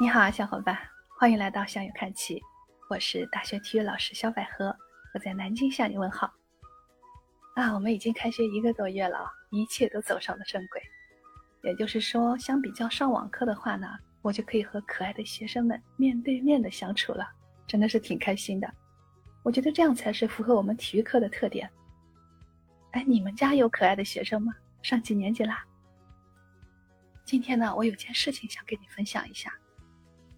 你好，小伙伴，欢迎来到向右看齐。我是大学体育老师小百合，我在南京向你问好。啊，我们已经开学一个多月了，一切都走上了正轨。也就是说，相比较上网课的话呢，我就可以和可爱的学生们面对面的相处了，真的是挺开心的。我觉得这样才是符合我们体育课的特点。哎，你们家有可爱的学生吗？上几年级啦？今天呢，我有件事情想跟你分享一下。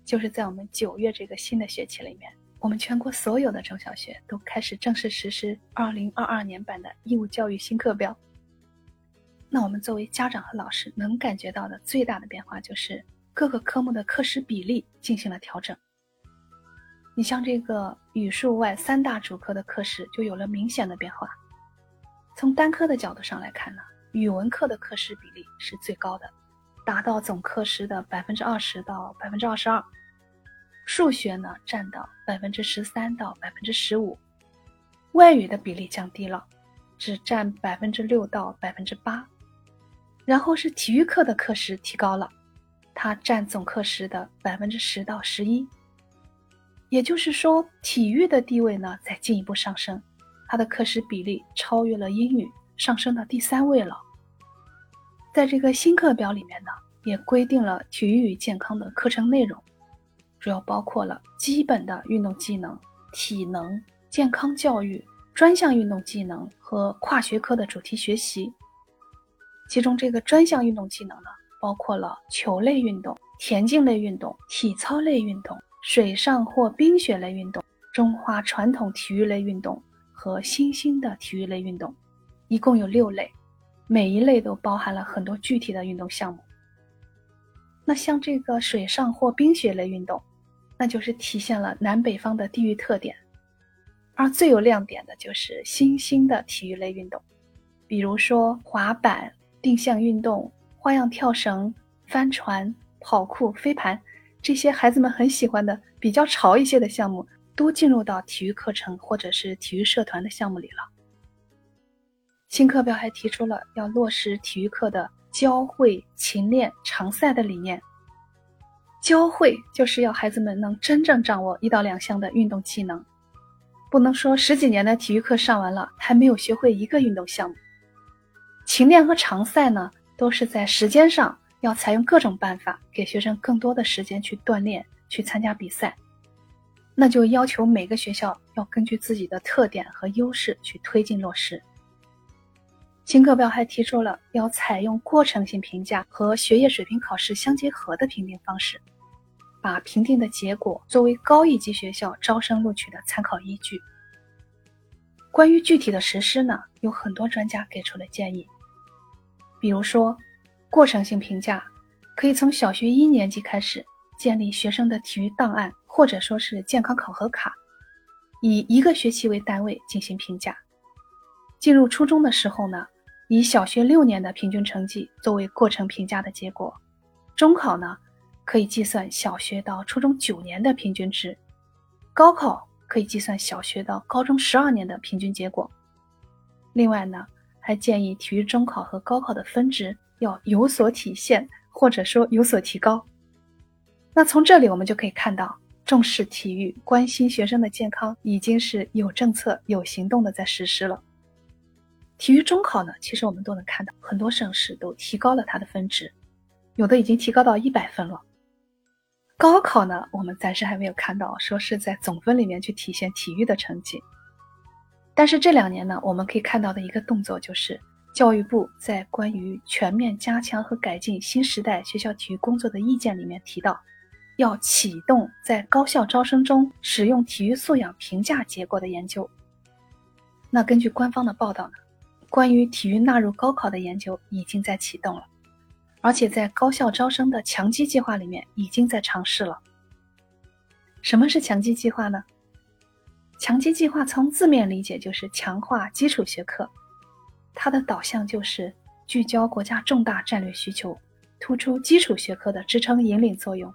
就是在我们九月这个新的学期里面，我们全国所有的中小学都开始正式实施二零二二年版的义务教育新课标。那我们作为家长和老师能感觉到的最大的变化，就是各个科目的课时比例进行了调整。你像这个语数外三大主科的课时就有了明显的变化。从单科的角度上来看呢，语文课的课时比例是最高的。达到总课时的百分之二十到百分之二十二，数学呢占到百分之十三到百分之十五，外语的比例降低了，只占百分之六到百分之八，然后是体育课的课时提高了，它占总课时的百分之十到十一，也就是说体育的地位呢在进一步上升，它的课时比例超越了英语，上升到第三位了。在这个新课表里面呢，也规定了体育与健康的课程内容，主要包括了基本的运动技能、体能、健康教育、专项运动技能和跨学科的主题学习。其中，这个专项运动技能呢，包括了球类运动、田径类运动、体操类运动、水上或冰雪类运动、中华传统体育类运动和新兴的体育类运动，一共有六类。每一类都包含了很多具体的运动项目。那像这个水上或冰雪类运动，那就是体现了南北方的地域特点。而最有亮点的就是新兴的体育类运动，比如说滑板、定向运动、花样跳绳、帆船、跑酷、飞盘，这些孩子们很喜欢的、比较潮一些的项目，都进入到体育课程或者是体育社团的项目里了。新课标还提出了要落实体育课的教会勤练常赛的理念。教会就是要孩子们能真正掌握一到两项的运动技能，不能说十几年的体育课上完了还没有学会一个运动项目。勤练和常赛呢，都是在时间上要采用各种办法，给学生更多的时间去锻炼、去参加比赛。那就要求每个学校要根据自己的特点和优势去推进落实。新课标还提出了要采用过程性评价和学业水平考试相结合的评定方式，把评定的结果作为高一级学校招生录取的参考依据。关于具体的实施呢，有很多专家给出了建议，比如说，过程性评价可以从小学一年级开始建立学生的体育档案，或者说是健康考核卡，以一个学期为单位进行评价。进入初中的时候呢。以小学六年的平均成绩作为过程评价的结果，中考呢可以计算小学到初中九年的平均值，高考可以计算小学到高中十二年的平均结果。另外呢，还建议体育中考和高考的分值要有所体现，或者说有所提高。那从这里我们就可以看到，重视体育、关心学生的健康，已经是有政策、有行动的在实施了。体育中考呢，其实我们都能看到，很多省市都提高了它的分值，有的已经提高到一百分了。高考呢，我们暂时还没有看到说是在总分里面去体现体育的成绩。但是这两年呢，我们可以看到的一个动作就是，教育部在关于全面加强和改进新时代学校体育工作的意见里面提到，要启动在高校招生中使用体育素养评价结果的研究。那根据官方的报道呢？关于体育纳入高考的研究已经在启动了，而且在高校招生的强基计划里面已经在尝试了。什么是强基计划呢？强基计划从字面理解就是强化基础学科，它的导向就是聚焦国家重大战略需求，突出基础学科的支撑引领作用，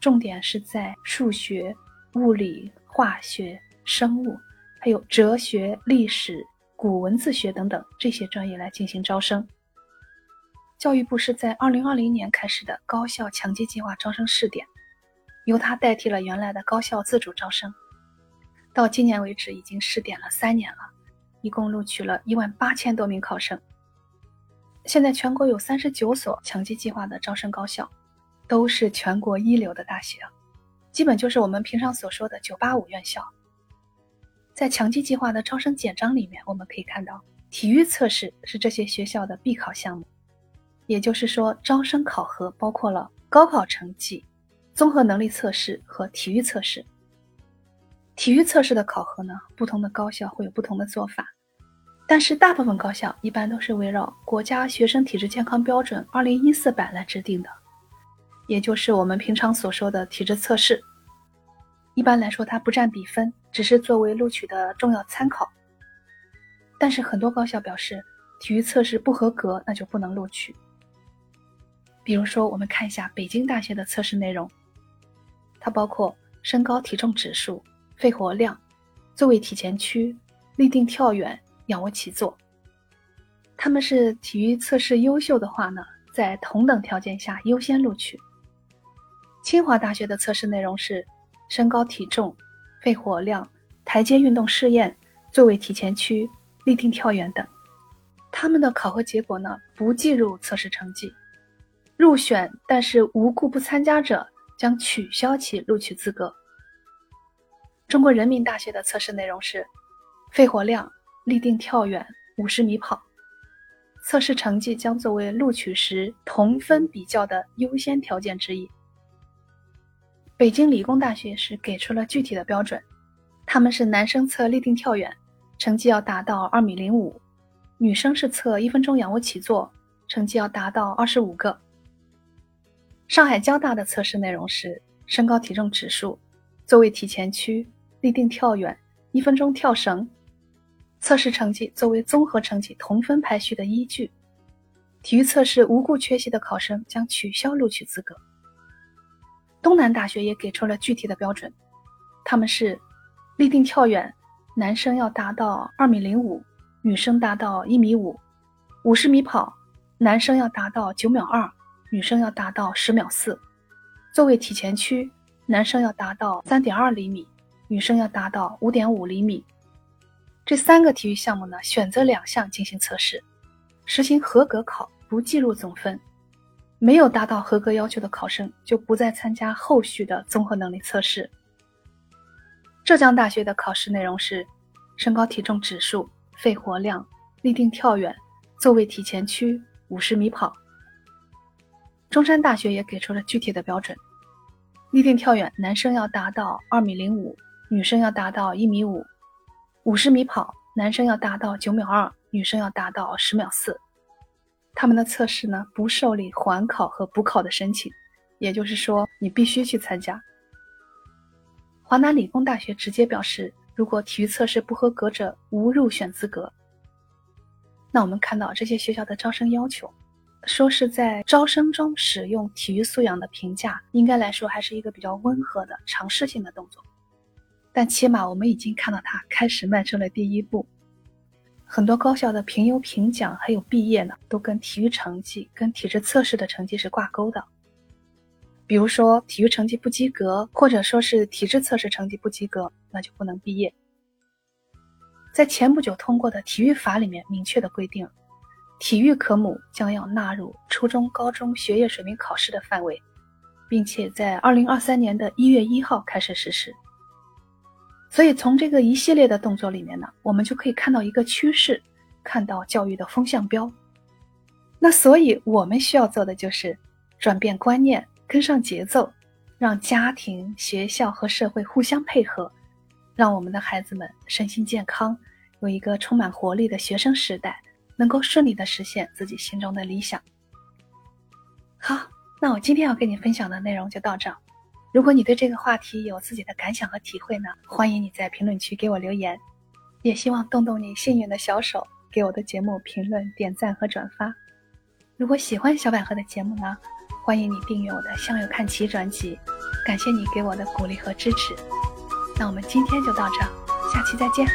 重点是在数学、物理、化学、生物，还有哲学、历史。古文字学等等这些专业来进行招生。教育部是在二零二零年开始的高校强基计划招生试点，由它代替了原来的高校自主招生。到今年为止，已经试点了三年了，一共录取了一万八千多名考生。现在全国有三十九所强基计划的招生高校，都是全国一流的大学，基本就是我们平常所说的“九八五”院校。在强基计划的招生简章里面，我们可以看到，体育测试是这些学校的必考项目。也就是说，招生考核包括了高考成绩、综合能力测试和体育测试。体育测试的考核呢，不同的高校会有不同的做法。但是大部分高校一般都是围绕国家学生体质健康标准二零一四版来制定的，也就是我们平常所说的体质测试。一般来说，它不占比分，只是作为录取的重要参考。但是很多高校表示，体育测试不合格，那就不能录取。比如说，我们看一下北京大学的测试内容，它包括身高体重指数、肺活量、座位体前屈、立定跳远。仰卧起坐，他们是体育测试优秀的话呢，在同等条件下优先录取。清华大学的测试内容是身高体重、肺活量、台阶运动试验、座位体前屈、立定跳远等。他们的考核结果呢，不计入测试成绩。入选但是无故不参加者将取消其录取资格。中国人民大学的测试内容是肺活量。立定跳远五十米跑，测试成绩将作为录取时同分比较的优先条件之一。北京理工大学是给出了具体的标准，他们是男生测立定跳远，成绩要达到二米零五；女生是测一分钟仰卧起坐，成绩要达到二十五个。上海交大的测试内容是身高体重指数、座位体前屈、立定跳远、一分钟跳绳。测试成绩作为综合成绩同分排序的依据，体育测试无故缺席的考生将取消录取资格。东南大学也给出了具体的标准，他们是立定跳远，男生要达到二米零五，女生达到一米五；五十米跑，男生要达到九秒二，女生要达到十秒四；座位体前屈，男生要达到三点二厘米，女生要达到五点五厘米。这三个体育项目呢，选择两项进行测试，实行合格考，不计入总分。没有达到合格要求的考生就不再参加后续的综合能力测试。浙江大学的考试内容是身高体重指数、肺活量、立定跳远、座位体前屈、五十米跑。中山大学也给出了具体的标准：立定跳远，男生要达到二米零五，女生要达到一米五。五十米跑，男生要达到九秒二，女生要达到十秒四。他们的测试呢，不受理缓考和补考的申请，也就是说，你必须去参加。华南理工大学直接表示，如果体育测试不合格者无入选资格。那我们看到这些学校的招生要求，说是在招生中使用体育素养的评价，应该来说还是一个比较温和的尝试性的动作。但起码我们已经看到他开始迈出了第一步。很多高校的评优评奖还有毕业呢，都跟体育成绩、跟体质测试的成绩是挂钩的。比如说体育成绩不及格，或者说是体质测试成绩不及格，那就不能毕业。在前不久通过的体育法里面明确的规定，体育科目将要纳入初中、高中学业水平考试的范围，并且在二零二三年的一月一号开始实施。所以，从这个一系列的动作里面呢，我们就可以看到一个趋势，看到教育的风向标。那所以，我们需要做的就是转变观念，跟上节奏，让家庭、学校和社会互相配合，让我们的孩子们身心健康，有一个充满活力的学生时代，能够顺利的实现自己心中的理想。好，那我今天要跟你分享的内容就到这儿。如果你对这个话题有自己的感想和体会呢，欢迎你在评论区给我留言，也希望动动你幸运的小手，给我的节目评论、点赞和转发。如果喜欢小百合的节目呢，欢迎你订阅我的《向右看齐》专辑，感谢你给我的鼓励和支持。那我们今天就到这，下期再见。